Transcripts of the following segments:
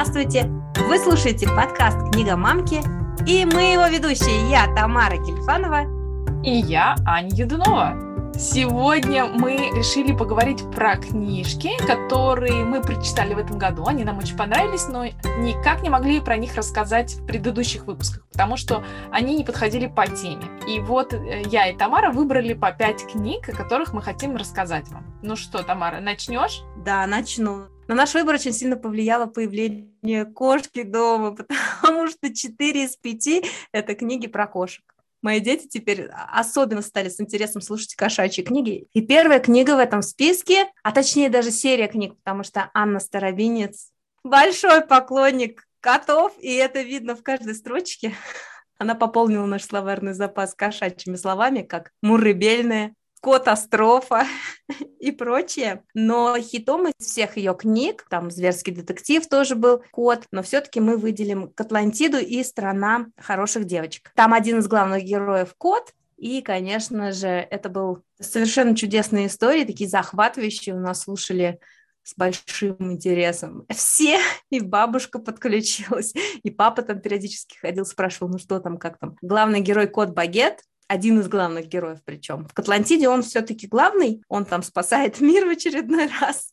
Здравствуйте! Вы слушаете подкаст «Книга мамки» и мы его ведущие, я Тамара Кельфанова и я Аня Юдунова. Сегодня мы решили поговорить про книжки, которые мы прочитали в этом году. Они нам очень понравились, но никак не могли про них рассказать в предыдущих выпусках, потому что они не подходили по теме. И вот э, я и Тамара выбрали по пять книг, о которых мы хотим рассказать вам. Ну что, Тамара, начнешь? Да, начну. На наш выбор очень сильно повлияло появление кошки дома, потому что 4 из 5 — это книги про кошек. Мои дети теперь особенно стали с интересом слушать кошачьи книги. И первая книга в этом списке, а точнее даже серия книг, потому что Анна Старобинец большой поклонник котов, и это видно в каждой строчке. Она пополнила наш словарный запас кошачьими словами, как мурыбельная, катастрофа и прочее. Но хитом из всех ее книг, там «Зверский детектив» тоже был кот, но все-таки мы выделим «Катлантиду» и «Страна хороших девочек». Там один из главных героев кот, и, конечно же, это был совершенно чудесные истории, такие захватывающие. У нас слушали с большим интересом. Все, и бабушка подключилась, и папа там периодически ходил, спрашивал, ну что там, как там. Главный герой Кот Багет, один из главных героев причем. В Атлантиде он все-таки главный, он там спасает мир в очередной раз.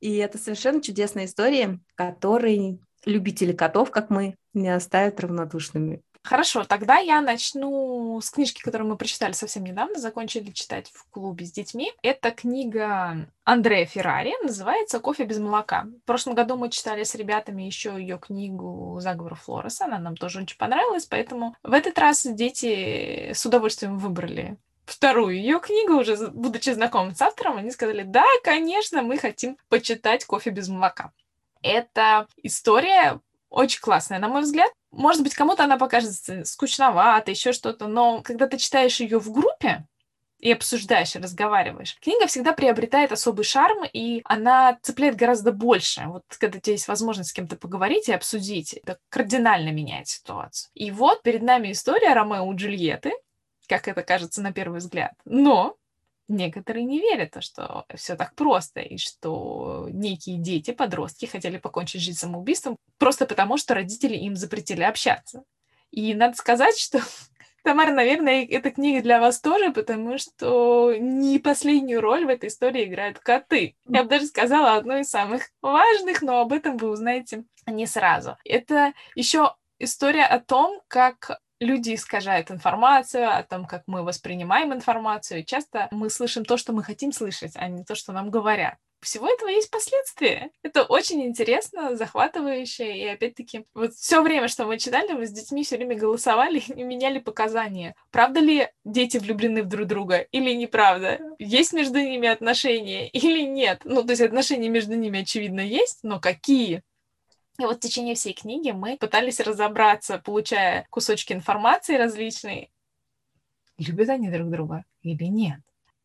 И это совершенно чудесная история, которые любители котов, как мы, не оставят равнодушными. Хорошо, тогда я начну с книжки, которую мы прочитали совсем недавно, закончили читать в клубе с детьми. Это книга Андрея Феррари, называется «Кофе без молока». В прошлом году мы читали с ребятами еще ее книгу «Заговор Флореса», она нам тоже очень понравилась, поэтому в этот раз дети с удовольствием выбрали вторую ее книгу, уже будучи знакомым с автором, они сказали, да, конечно, мы хотим почитать «Кофе без молока». Это история очень классная, на мой взгляд. Может быть, кому-то она покажется скучновато, еще что-то, но когда ты читаешь ее в группе, и обсуждаешь, и разговариваешь. Книга всегда приобретает особый шарм, и она цепляет гораздо больше. Вот когда у тебя есть возможность с кем-то поговорить и обсудить, это кардинально меняет ситуацию. И вот перед нами история Ромео и Джульетты, как это кажется на первый взгляд. Но некоторые не верят, что все так просто, и что некие дети, подростки хотели покончить жизнь самоубийством просто потому, что родители им запретили общаться. И надо сказать, что Тамара, наверное, эта книга для вас тоже, потому что не последнюю роль в этой истории играют коты. Я бы даже сказала, одну из самых важных, но об этом вы узнаете не сразу. Это еще история о том, как люди искажают информацию, о том, как мы воспринимаем информацию. И часто мы слышим то, что мы хотим слышать, а не то, что нам говорят. Всего этого есть последствия. Это очень интересно, захватывающе. И опять-таки, вот все время, что мы читали, мы с детьми все время голосовали и меняли показания. Правда ли дети влюблены в друг друга или неправда? Есть между ними отношения или нет? Ну, то есть отношения между ними, очевидно, есть, но какие? И вот в течение всей книги мы пытались разобраться, получая кусочки информации различной, любят они друг друга или нет.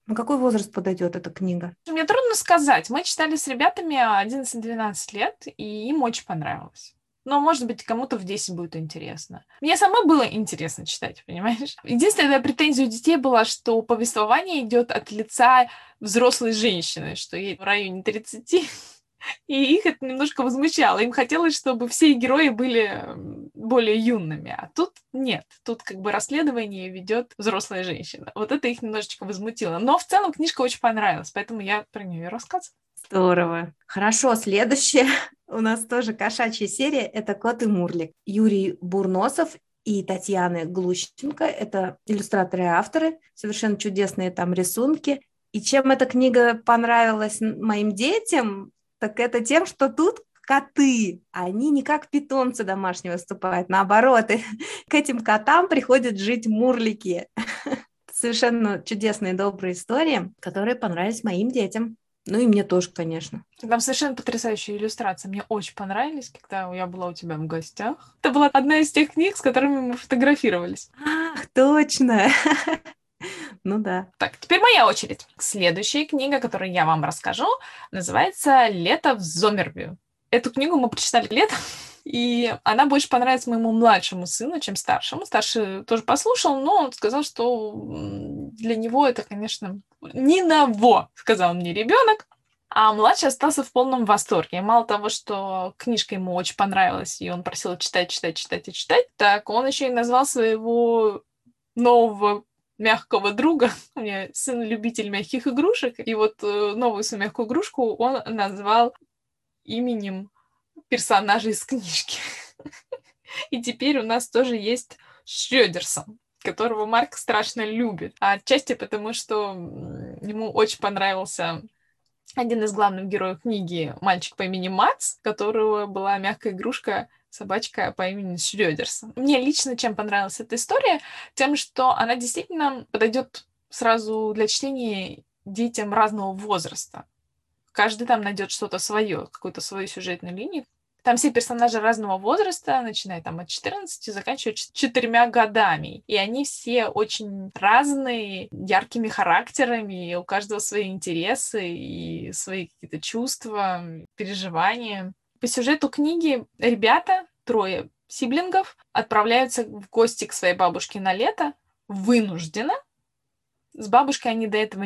На какой возраст подойдет эта книга? Мне трудно сказать. Мы читали с ребятами 11-12 лет, и им очень понравилось. Но, может быть, кому-то в 10 будет интересно. Мне самой было интересно читать, понимаешь? Единственная претензия у детей была, что повествование идет от лица взрослой женщины, что ей в районе 30 и их это немножко возмущало. Им хотелось, чтобы все герои были более юными. А тут нет. Тут как бы расследование ведет взрослая женщина. Вот это их немножечко возмутило. Но в целом книжка очень понравилась, поэтому я про нее рассказываю. Здорово. Хорошо, следующая у нас тоже кошачья серия. Это «Кот и Мурлик». Юрий Бурносов и Татьяны Глущенко. Это иллюстраторы и авторы. Совершенно чудесные там рисунки. И чем эта книга понравилась моим детям, так это тем, что тут коты, они не как питомцы домашние выступают, наоборот, к этим котам приходят жить мурлики. Совершенно чудесные, добрые истории, которые понравились моим детям. Ну и мне тоже, конечно. Там совершенно потрясающие иллюстрации. Мне очень понравились, когда я была у тебя в гостях. Это была одна из тех книг, с которыми мы фотографировались. Ах, точно! Ну да. Так, теперь моя очередь. Следующая книга, которую я вам расскажу, называется «Лето в Зомербю». Эту книгу мы прочитали летом, и она больше понравится моему младшему сыну, чем старшему. Старший тоже послушал, но он сказал, что для него это, конечно, не на во, сказал мне ребенок. А младший остался в полном восторге. Мало того, что книжка ему очень понравилась, и он просил читать, читать, читать и читать, так он еще и назвал своего нового мягкого друга. У меня сын любитель мягких игрушек, и вот э, новую свою мягкую игрушку он назвал именем персонажа из книжки. И теперь у нас тоже есть Шрёдерсон, которого Марк страшно любит. А отчасти потому, что ему очень понравился один из главных героев книги «Мальчик по имени Мац», которого была мягкая игрушка собачка по имени Шрёдерсон. Мне лично чем понравилась эта история? Тем, что она действительно подойдет сразу для чтения детям разного возраста. Каждый там найдет что-то свое, какую-то свою сюжетную линию. Там все персонажи разного возраста, начиная там от 14 и заканчивая четырьмя годами. И они все очень разные, яркими характерами, и у каждого свои интересы и свои какие-то чувства, переживания. По сюжету книги ребята, трое сиблингов, отправляются в гости к своей бабушке на лето вынужденно. С бабушкой они до этого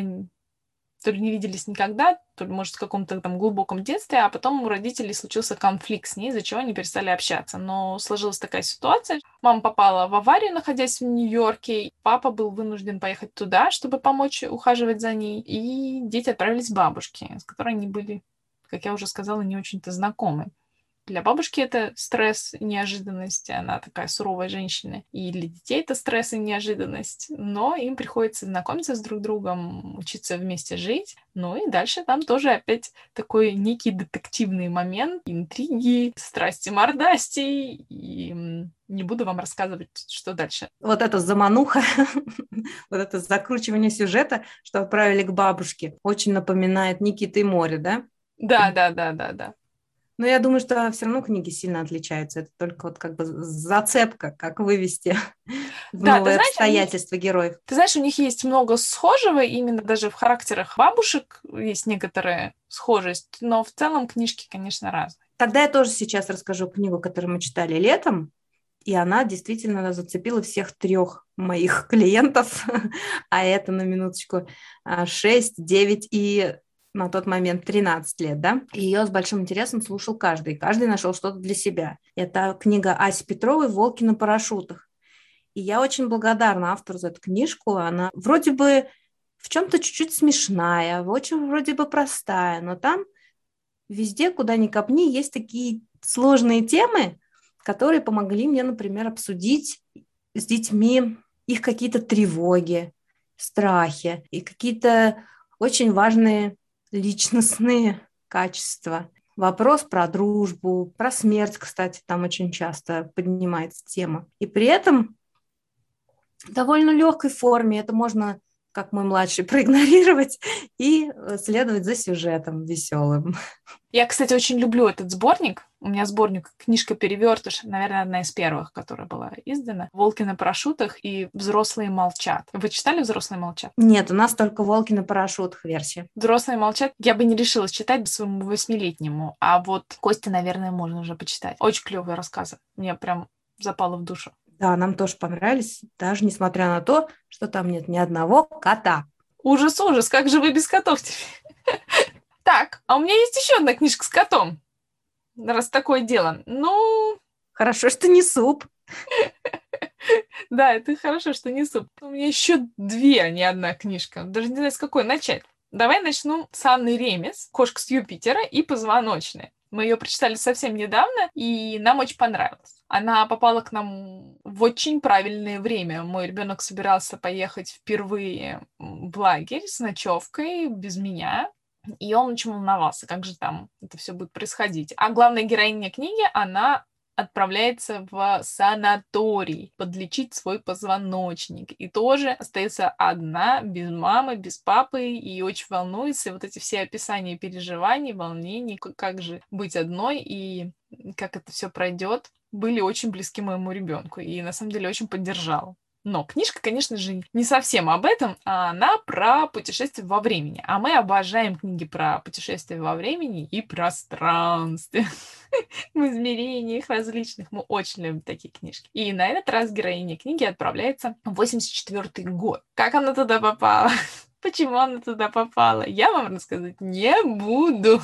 то ли не виделись никогда, то ли, может, в каком-то там глубоком детстве, а потом у родителей случился конфликт с ней, из-за чего они перестали общаться. Но сложилась такая ситуация. Мама попала в аварию, находясь в Нью-Йорке. Папа был вынужден поехать туда, чтобы помочь ухаживать за ней. И дети отправились к бабушке, с которой они были, как я уже сказала, не очень-то знакомы. Для бабушки это стресс и неожиданность, она такая суровая женщина. И для детей это стресс и неожиданность. Но им приходится знакомиться с друг другом, учиться вместе жить. Ну и дальше там тоже опять такой некий детективный момент, интриги, страсти мордасти. И не буду вам рассказывать, что дальше. Вот это замануха, вот это закручивание сюжета, что отправили к бабушке, очень напоминает Никита и море, да? Да, да, да, да, да. Но я думаю, что все равно книги сильно отличаются. Это только вот как бы зацепка, как вывести в да, новые знаешь, обстоятельства них, героев. Ты знаешь, у них есть много схожего, именно даже в характерах бабушек есть некоторая схожесть, но в целом книжки, конечно, разные. Тогда я тоже сейчас расскажу книгу, которую мы читали летом, и она действительно зацепила всех трех моих клиентов, а это на минуточку 6, а, 9 и на тот момент 13 лет, да, ее с большим интересом слушал каждый, каждый нашел что-то для себя. Это книга Аси Петровой «Волки на парашютах». И я очень благодарна автору за эту книжку. Она вроде бы в чем-то чуть-чуть смешная, очень вроде бы простая, но там везде, куда ни копни, есть такие сложные темы, которые помогли мне, например, обсудить с детьми их какие-то тревоги, страхи и какие-то очень важные личностные качества. Вопрос про дружбу, про смерть, кстати, там очень часто поднимается тема. И при этом в довольно легкой форме это можно как мой младший, проигнорировать и э, следовать за сюжетом веселым. Я, кстати, очень люблю этот сборник. У меня сборник «Книжка перевертыш», наверное, одна из первых, которая была издана. «Волки на парашютах» и «Взрослые молчат». Вы читали «Взрослые молчат»? Нет, у нас только «Волки на парашютах» версия. «Взрослые молчат» я бы не решилась читать своему восьмилетнему, а вот Кости, наверное, можно уже почитать. Очень клевые рассказы. Мне прям запало в душу. Да, нам тоже понравились, даже несмотря на то, что там нет ни одного кота. Ужас, ужас, как же вы без котов теперь? Так, а у меня есть еще одна книжка с котом. Раз такое дело. Ну... Хорошо, что не суп. Да, это хорошо, что не суп. У меня еще две, а не одна книжка. Даже не знаю, с какой начать. Давай начну с Анны Ремес, «Кошка с Юпитера» и «Позвоночная». Мы ее прочитали совсем недавно, и нам очень понравилось. Она попала к нам в очень правильное время. Мой ребенок собирался поехать впервые в лагерь с ночевкой без меня. И он очень волновался, как же там это все будет происходить. А главная героиня книги, она отправляется в санаторий подлечить свой позвоночник. И тоже остается одна, без мамы, без папы, и очень волнуется. И вот эти все описания переживаний, волнений, как же быть одной и как это все пройдет, были очень близки моему ребенку. И на самом деле очень поддержал. Но книжка, конечно же, не совсем об этом, а она про путешествие во времени. А мы обожаем книги про путешествия во времени и пространстве. В измерениях различных. Мы очень любим такие книжки. И на этот раз героиня книги отправляется в 84 год. Как она туда попала? Почему она туда попала? Я вам рассказать не буду.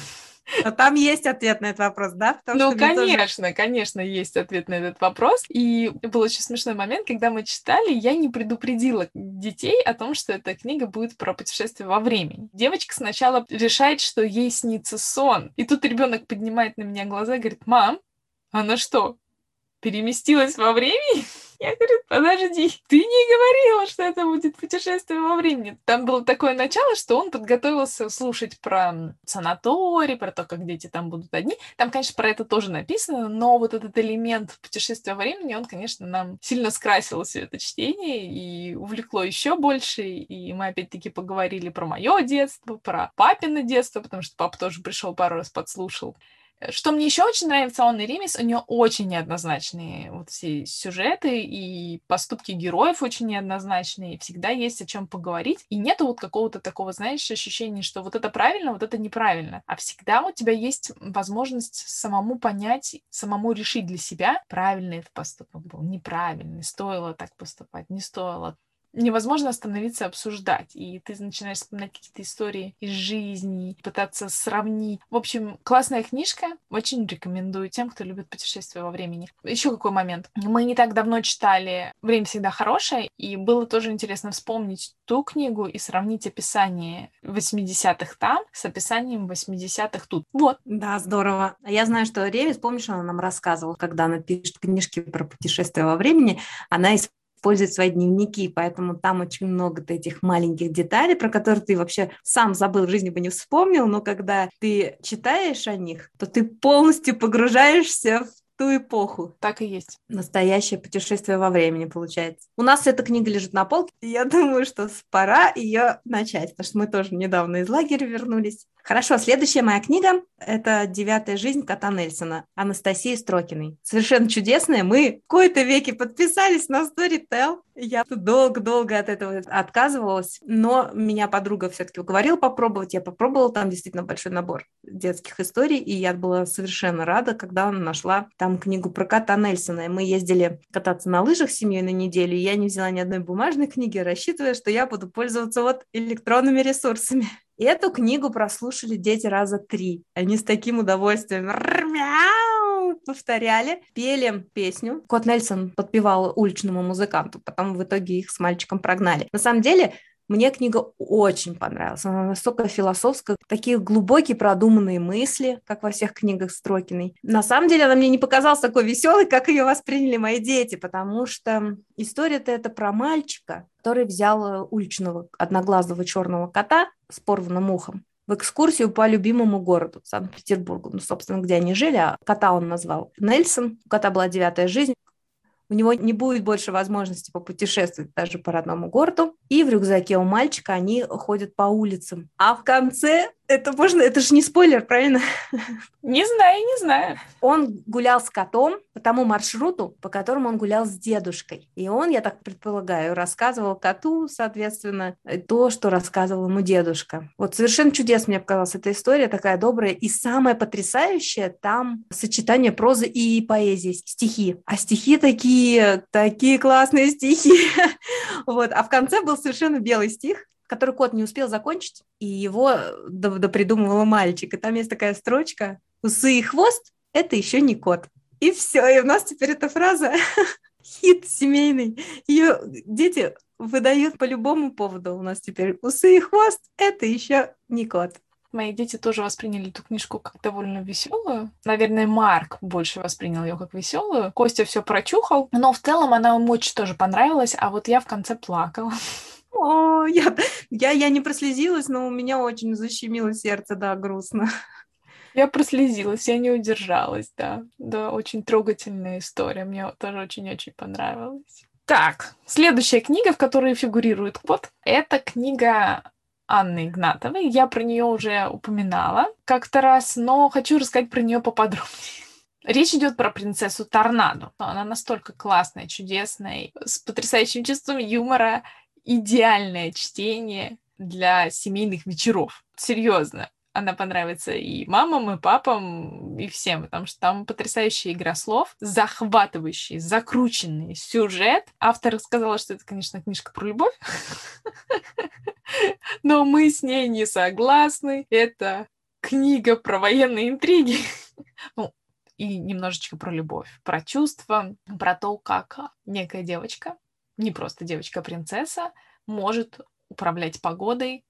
Но там есть ответ на этот вопрос, да? Потому ну, конечно, тоже... конечно, есть ответ на этот вопрос. И был очень смешной момент, когда мы читали, я не предупредила детей о том, что эта книга будет про путешествие во времени. Девочка сначала решает, что ей снится сон. И тут ребенок поднимает на меня глаза и говорит, мам, она что, переместилась во времени? Я говорю, подожди, ты не говорила, что это будет путешествие во времени. Там было такое начало, что он подготовился слушать про санаторий, про то, как дети там будут одни. Там, конечно, про это тоже написано, но вот этот элемент путешествия во времени, он, конечно, нам сильно скрасил все это чтение и увлекло еще больше. И мы опять-таки поговорили про мое детство, про папино детство, потому что папа тоже пришел пару раз подслушал. Что мне еще очень нравится Анны Ремис, у нее очень неоднозначные вот все сюжеты и поступки героев очень неоднозначные, всегда есть о чем поговорить, и нету вот какого-то такого, знаешь, ощущения, что вот это правильно, вот это неправильно, а всегда у тебя есть возможность самому понять, самому решить для себя, правильный этот поступок был, неправильный, стоило так поступать, не стоило невозможно остановиться обсуждать. И ты начинаешь вспоминать какие-то истории из жизни, пытаться сравнить. В общем, классная книжка. Очень рекомендую тем, кто любит путешествия во времени. Еще какой момент. Мы не так давно читали «Время всегда хорошее», и было тоже интересно вспомнить ту книгу и сравнить описание 80-х там с описанием 80-х тут. Вот. Да, здорово. А я знаю, что Ревис, помнишь, она нам рассказывала, когда она пишет книжки про путешествия во времени, она использовать свои дневники, поэтому там очень много этих маленьких деталей, про которые ты вообще сам забыл, в жизни бы не вспомнил, но когда ты читаешь о них, то ты полностью погружаешься в ту эпоху. Так и есть. Настоящее путешествие во времени получается. У нас эта книга лежит на полке, и я думаю, что пора ее начать, потому что мы тоже недавно из лагеря вернулись. Хорошо, следующая моя книга – это «Девятая жизнь кота Нельсона» Анастасии Строкиной. Совершенно чудесная. Мы в кои-то веке подписались на Storytel. Я долго-долго от этого отказывалась, но меня подруга все-таки уговорила попробовать. Я попробовала, там действительно большой набор детских историй, и я была совершенно рада, когда нашла там книгу про кота Нельсона. И мы ездили кататься на лыжах с семьей на неделю, и я не взяла ни одной бумажной книги, рассчитывая, что я буду пользоваться вот электронными ресурсами. И эту книгу прослушали дети раза три. Они с таким удовольствием повторяли, пели песню. Кот Нельсон подпевал уличному музыканту, потом в итоге их с мальчиком прогнали. На самом деле, мне книга очень понравилась. Она настолько философская, такие глубокие продуманные мысли, как во всех книгах Строкиной. На самом деле она мне не показалась такой веселой, как ее восприняли мои дети, потому что история-то это про мальчика, который взял э, уличного одноглазого черного кота с порванным ухом в экскурсию по любимому городу, Санкт-Петербургу, ну, собственно, где они жили, а кота он назвал Нельсон, у кота была девятая жизнь, у него не будет больше возможности попутешествовать даже по родному городу. И в рюкзаке у мальчика они ходят по улицам. А в конце это можно, это же не спойлер, правильно? Не знаю, не знаю. Он гулял с котом по тому маршруту, по которому он гулял с дедушкой. И он, я так предполагаю, рассказывал коту, соответственно, то, что рассказывал ему дедушка. Вот совершенно чудесно мне показалась эта история, такая добрая. И самое потрясающее, там сочетание прозы и поэзии, стихи. А стихи такие, такие классные стихи. Вот. А в конце был совершенно белый стих, который кот не успел закончить, и его допридумывала мальчик. И там есть такая строчка «Усы и хвост – это еще не кот». И все, и у нас теперь эта фраза хит семейный. Ее дети выдают по любому поводу у нас теперь. Усы и хвост – это еще не кот. Мои дети тоже восприняли эту книжку как довольно веселую. Наверное, Марк больше воспринял ее как веселую. Костя все прочухал, но в целом она ему очень тоже понравилась, а вот я в конце плакала. О, я, я, я не прослезилась, но у меня очень защемило сердце, да, грустно. Я прослезилась, я не удержалась, да. Да, очень трогательная история, мне тоже очень-очень понравилась. Так, следующая книга, в которой фигурирует кот, это книга Анны Игнатовой. Я про нее уже упоминала как-то раз, но хочу рассказать про нее поподробнее. Речь идет про принцессу Торнадо. Она настолько классная, чудесная, с потрясающим чувством юмора идеальное чтение для семейных вечеров. Серьезно. она понравится и мамам, и папам, и всем, потому что там потрясающая игра слов, захватывающий, закрученный сюжет. Автор сказала, что это, конечно, книжка про любовь, но мы с ней не согласны. Это книга про военные интриги. Ну, и немножечко про любовь, про чувства, про то, как некая девочка, не просто девочка-принцесса, может управлять погодой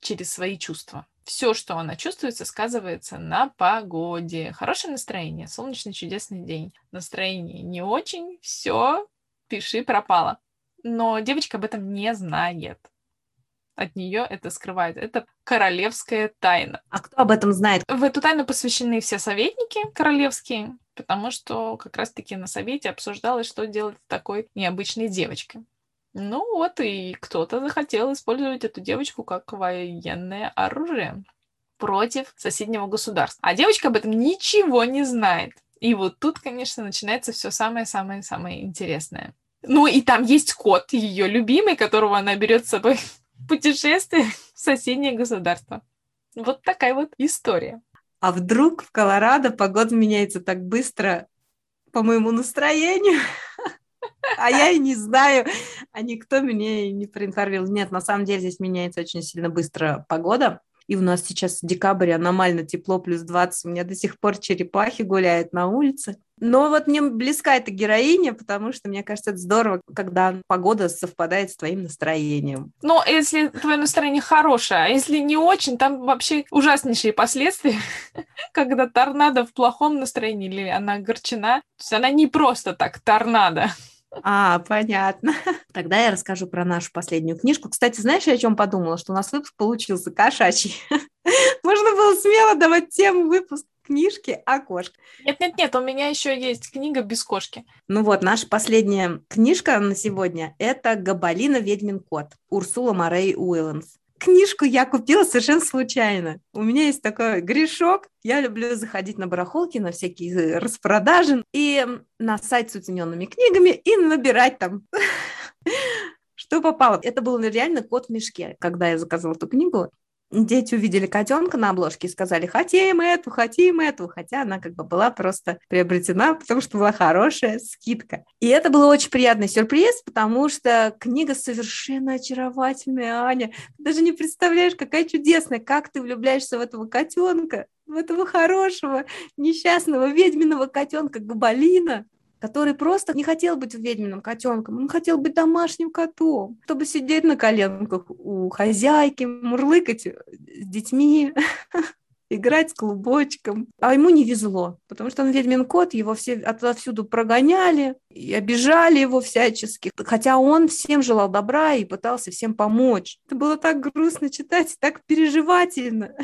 через свои чувства. Все, что она чувствует, сказывается на погоде. Хорошее настроение, солнечный чудесный день. Настроение не очень, все, пиши пропало. Но девочка об этом не знает. От нее это скрывает. Это королевская тайна. А кто об этом знает? В эту тайну посвящены все советники королевские, потому что как раз-таки на совете обсуждалось, что делать с такой необычной девочкой. Ну вот, и кто-то захотел использовать эту девочку как военное оружие против соседнего государства. А девочка об этом ничего не знает. И вот тут, конечно, начинается все самое-самое-самое интересное. Ну и там есть кот, ее любимый, которого она берет с собой путешествие в соседнее государство. Вот такая вот история. А вдруг в Колорадо погода меняется так быстро по моему настроению? А я и не знаю, а никто меня не проинформировал. Нет, на самом деле здесь меняется очень сильно быстро погода. И у нас сейчас декабрь, аномально тепло, плюс 20. У меня до сих пор черепахи гуляют на улице. Но вот мне близка эта героиня, потому что, мне кажется, это здорово, когда погода совпадает с твоим настроением. Но если твое настроение хорошее, а если не очень, там вообще ужаснейшие последствия, когда торнадо в плохом настроении или она огорчена. То есть она не просто так торнадо. А, понятно. Тогда я расскажу про нашу последнюю книжку. Кстати, знаешь, я о чем подумала? Что у нас выпуск получился кошачий. Можно было смело давать тему выпуск книжки о кошке. Нет-нет-нет, у меня еще есть книга без кошки. Ну вот, наша последняя книжка на сегодня – это «Габалина. Ведьмин кот» Урсула Морей Уилланс книжку я купила совершенно случайно. У меня есть такой грешок. Я люблю заходить на барахолки, на всякие распродажи и на сайт с уцененными книгами и набирать там что попало. Это был реально кот в мешке, когда я заказала эту книгу дети увидели котенка на обложке и сказали, хотим эту, хотим эту, хотя она как бы была просто приобретена, потому что была хорошая скидка. И это был очень приятный сюрприз, потому что книга совершенно очаровательная, Аня. Ты даже не представляешь, какая чудесная, как ты влюбляешься в этого котенка, в этого хорошего, несчастного ведьминого котенка Габалина который просто не хотел быть ведьминым котенком, он хотел быть домашним котом, чтобы сидеть на коленках у хозяйки, мурлыкать с детьми, играть с клубочком. А ему не везло, потому что он ведьмин кот, его все отовсюду прогоняли и обижали его всячески. Хотя он всем желал добра и пытался всем помочь. Это было так грустно читать, так переживательно.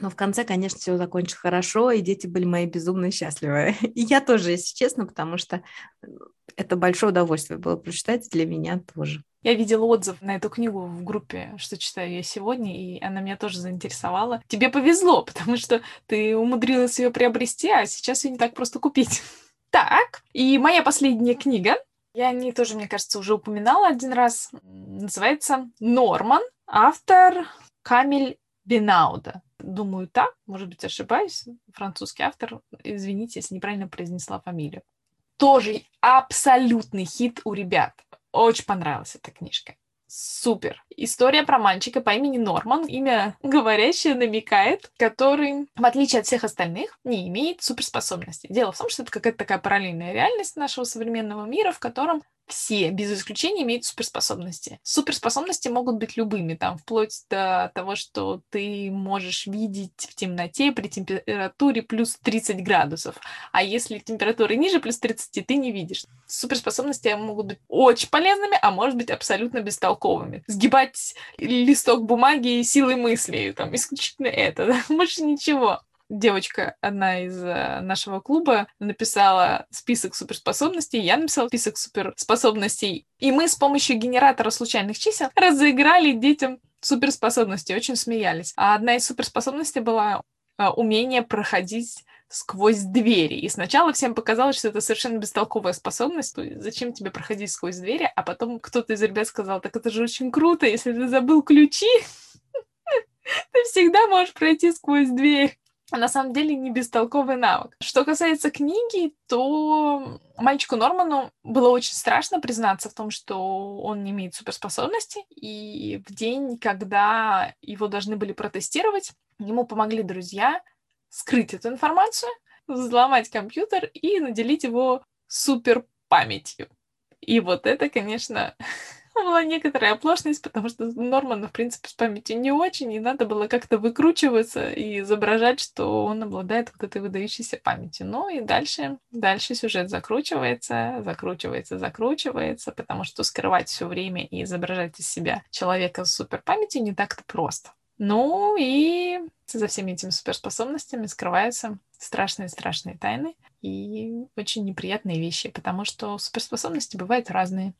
Но в конце, конечно, все закончилось хорошо, и дети были мои безумно счастливы. И я тоже, если честно, потому что это большое удовольствие было прочитать для меня тоже. Я видела отзыв на эту книгу в группе, что читаю я сегодня, и она меня тоже заинтересовала. Тебе повезло, потому что ты умудрилась ее приобрести, а сейчас ее не так просто купить. Так, и моя последняя книга, я о ней тоже, мне кажется, уже упоминала один раз, называется «Норман», автор Камиль Бенауда. Думаю, так, может быть, ошибаюсь. Французский автор. Извините, если неправильно произнесла фамилию. Тоже абсолютный хит у ребят. Очень понравилась эта книжка. Супер. История про мальчика по имени Норман, имя говорящее намекает, который, в отличие от всех остальных, не имеет суперспособностей. Дело в том, что это какая-то такая параллельная реальность нашего современного мира, в котором все, без исключения, имеют суперспособности. Суперспособности могут быть любыми, там, вплоть до того, что ты можешь видеть в темноте при температуре плюс 30 градусов. А если температура ниже плюс 30, ты не видишь. Суперспособности могут быть очень полезными, а может быть абсолютно бестолковыми. Сгибать листок бумаги силой мысли, там, исключительно это, да? больше ничего девочка, одна из э, нашего клуба, написала список суперспособностей, я написала список суперспособностей, и мы с помощью генератора случайных чисел разыграли детям суперспособности, очень смеялись. А одна из суперспособностей была э, умение проходить сквозь двери. И сначала всем показалось, что это совершенно бестолковая способность. Зачем тебе проходить сквозь двери? А потом кто-то из ребят сказал, так это же очень круто, если ты забыл ключи, Ты всегда можешь пройти сквозь дверь. А на самом деле не бестолковый навык. Что касается книги, то мальчику Норману было очень страшно признаться в том, что он не имеет суперспособностей. И в день, когда его должны были протестировать, ему помогли друзья скрыть эту информацию, взломать компьютер и наделить его супер памятью. И вот это, конечно, была некоторая оплошность, потому что Норману, в принципе, с памятью не очень, и надо было как-то выкручиваться и изображать, что он обладает вот этой выдающейся памятью. Ну и дальше, дальше сюжет закручивается, закручивается, закручивается, потому что скрывать все время и изображать из себя человека с суперпамятью не так-то просто. Ну и за всеми этими суперспособностями скрываются страшные-страшные тайны и очень неприятные вещи, потому что суперспособности бывают разные.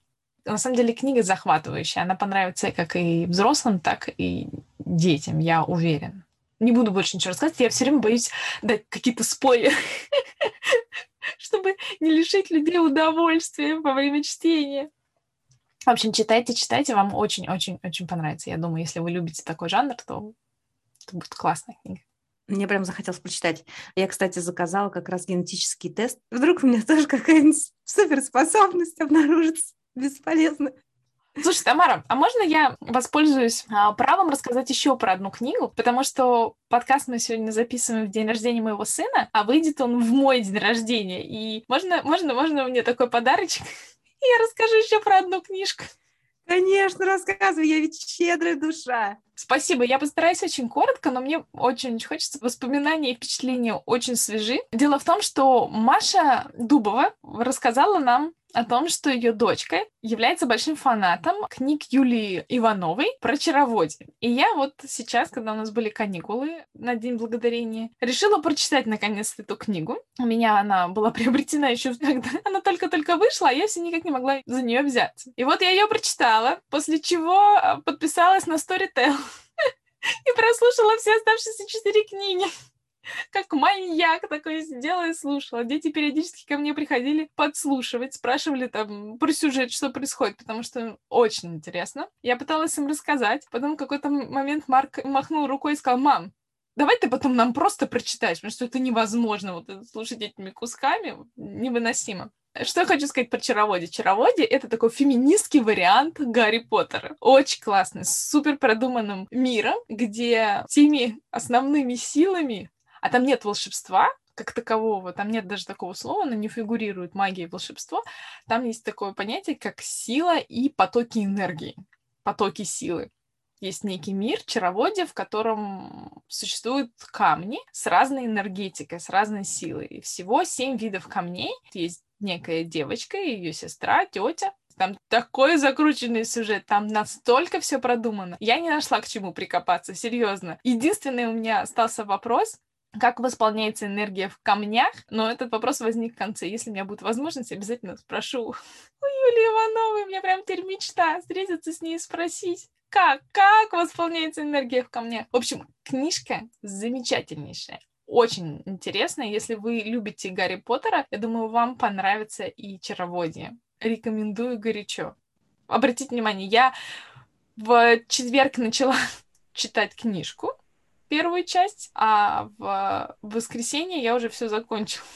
На самом деле книга захватывающая. Она понравится как и взрослым, так и детям, я уверен. Не буду больше ничего рассказывать. Я все время боюсь дать какие-то спойлеры, чтобы не лишить людей удовольствия во время чтения. В общем, читайте, читайте, вам очень-очень-очень понравится. Я думаю, если вы любите такой жанр, то это будет классная книга. Мне прям захотелось прочитать. Я, кстати, заказала как раз генетический тест. Вдруг у меня тоже какая-нибудь суперспособность обнаружится. Бесполезно. Слушай, Тамара, а можно я воспользуюсь а, правом рассказать еще про одну книгу? Потому что подкаст мы сегодня записываем в день рождения моего сына, а выйдет он в мой день рождения. И можно, можно, можно мне такой подарочек? Я расскажу еще про одну книжку. Конечно, рассказывай, я ведь щедрая душа. Спасибо, я постараюсь очень коротко, но мне очень хочется. Воспоминания и впечатления очень свежи. Дело в том, что Маша Дубова рассказала нам о том, что ее дочка является большим фанатом книг Юлии Ивановой про чароводие. И я вот сейчас, когда у нас были каникулы на День Благодарения, решила прочитать наконец эту книгу. У меня она была приобретена еще когда она только-только вышла, а я все никак не могла за нее взяться. И вот я ее прочитала, после чего а, подписалась на Storytel и прослушала все оставшиеся четыре книги как маньяк такой сидела и слушала. Дети периодически ко мне приходили подслушивать, спрашивали там про сюжет, что происходит, потому что очень интересно. Я пыталась им рассказать. Потом в какой-то момент Марк махнул рукой и сказал, мам, давай ты потом нам просто прочитаешь, потому что это невозможно вот слушать этими кусками, невыносимо. Что я хочу сказать про Чароводие? Чароводие — это такой феминистский вариант Гарри Поттера. Очень классный, с супер продуманным миром, где теми основными силами а там нет волшебства, как такового, там нет даже такого слова, оно не фигурирует магия и волшебство. Там есть такое понятие, как сила и потоки энергии, потоки силы. Есть некий мир, чароводие, в котором существуют камни с разной энергетикой, с разной силой. И всего семь видов камней. Есть некая девочка, ее сестра, тетя, там такой закрученный сюжет, там настолько все продумано. Я не нашла к чему прикопаться, серьезно. Единственный у меня остался вопрос, как восполняется энергия в камнях, но этот вопрос возник в конце. Если у меня будет возможность, обязательно спрошу у Юлии Ивановой. У меня прям теперь мечта встретиться с ней и спросить, как, как восполняется энергия в камнях. В общем, книжка замечательнейшая. Очень интересная. Если вы любите Гарри Поттера, я думаю, вам понравится и Чароводие. Рекомендую горячо. Обратите внимание, я в четверг начала читать книжку, первую часть, а в воскресенье я уже все закончила.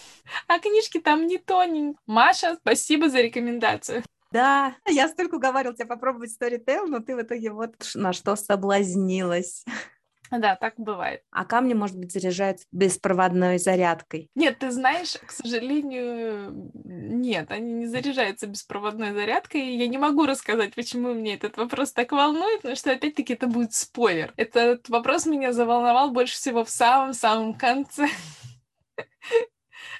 А книжки там не тоненькие. Маша, спасибо за рекомендацию. Да, я столько уговаривала тебя попробовать Storytel, но ты в итоге вот на что соблазнилась. Да, так бывает. А камни, может быть, заряжаются беспроводной зарядкой? Нет, ты знаешь, к сожалению, нет, они не заряжаются беспроводной зарядкой. Я не могу рассказать, почему мне этот вопрос так волнует, потому что, опять-таки, это будет спойлер. Этот вопрос меня заволновал больше всего в самом-самом конце.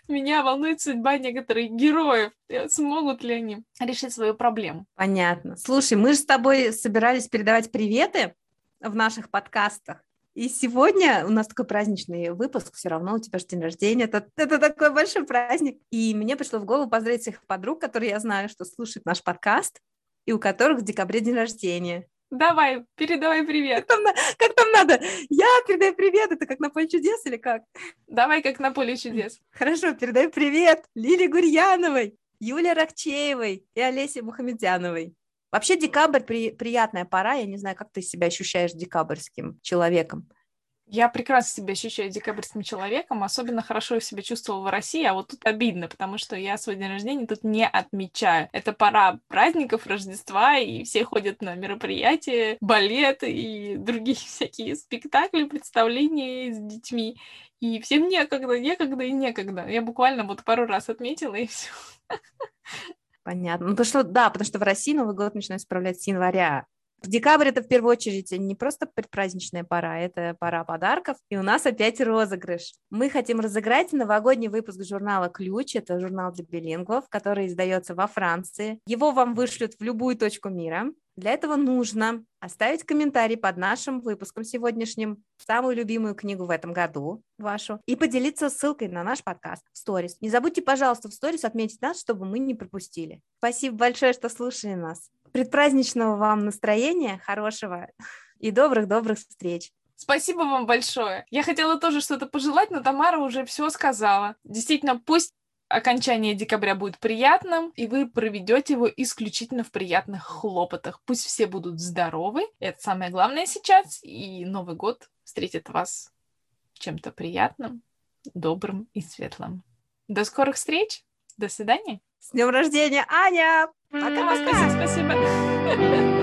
Меня волнует судьба некоторых героев. Смогут ли они решить свою проблему? Понятно. Слушай, мы же с тобой собирались передавать приветы в наших подкастах. И сегодня у нас такой праздничный выпуск, все равно у тебя же день рождения, это, это такой большой праздник. И мне пришло в голову поздравить всех подруг, которые я знаю, что слушают наш подкаст, и у которых в декабре день рождения. Давай, передавай привет. Как там, как там надо? Я передаю привет, это как на поле чудес или как? Давай, как на поле чудес. Хорошо, передаю привет Лиле Гурьяновой, Юле Ракчеевой и Олесе Мухамедяновой. Вообще декабрь при, приятная пора. Я не знаю, как ты себя ощущаешь декабрьским человеком. Я прекрасно себя ощущаю декабрьским человеком, особенно хорошо себя чувствовала в России, а вот тут обидно, потому что я свой день рождения тут не отмечаю. Это пора праздников, Рождества, и все ходят на мероприятия, балет и другие всякие спектакли, представления с детьми. И всем некогда, некогда и некогда. Я буквально вот пару раз отметила, и все. Понятно. Ну, то что, да, потому что в России Новый год начинают справлять с января. Декабрь это в первую очередь не просто предпраздничная пора, это пора подарков. И у нас опять розыгрыш. Мы хотим разыграть новогодний выпуск журнала «Ключ». Это журнал для билингвов, который издается во Франции. Его вам вышлют в любую точку мира. Для этого нужно оставить комментарий под нашим выпуском сегодняшним, самую любимую книгу в этом году вашу, и поделиться ссылкой на наш подкаст в сторис. Не забудьте, пожалуйста, в сторис отметить нас, чтобы мы не пропустили. Спасибо большое, что слушали нас. Предпраздничного вам настроения, хорошего и добрых-добрых встреч. Спасибо вам большое. Я хотела тоже что-то пожелать, но Тамара уже все сказала. Действительно, пусть окончание декабря будет приятным, и вы проведете его исключительно в приятных хлопотах. Пусть все будут здоровы, это самое главное сейчас, и Новый год встретит вас чем-то приятным, добрым и светлым. До скорых встреч, до свидания. С днем рождения, Аня! Пока-пока! Спасибо, спасибо.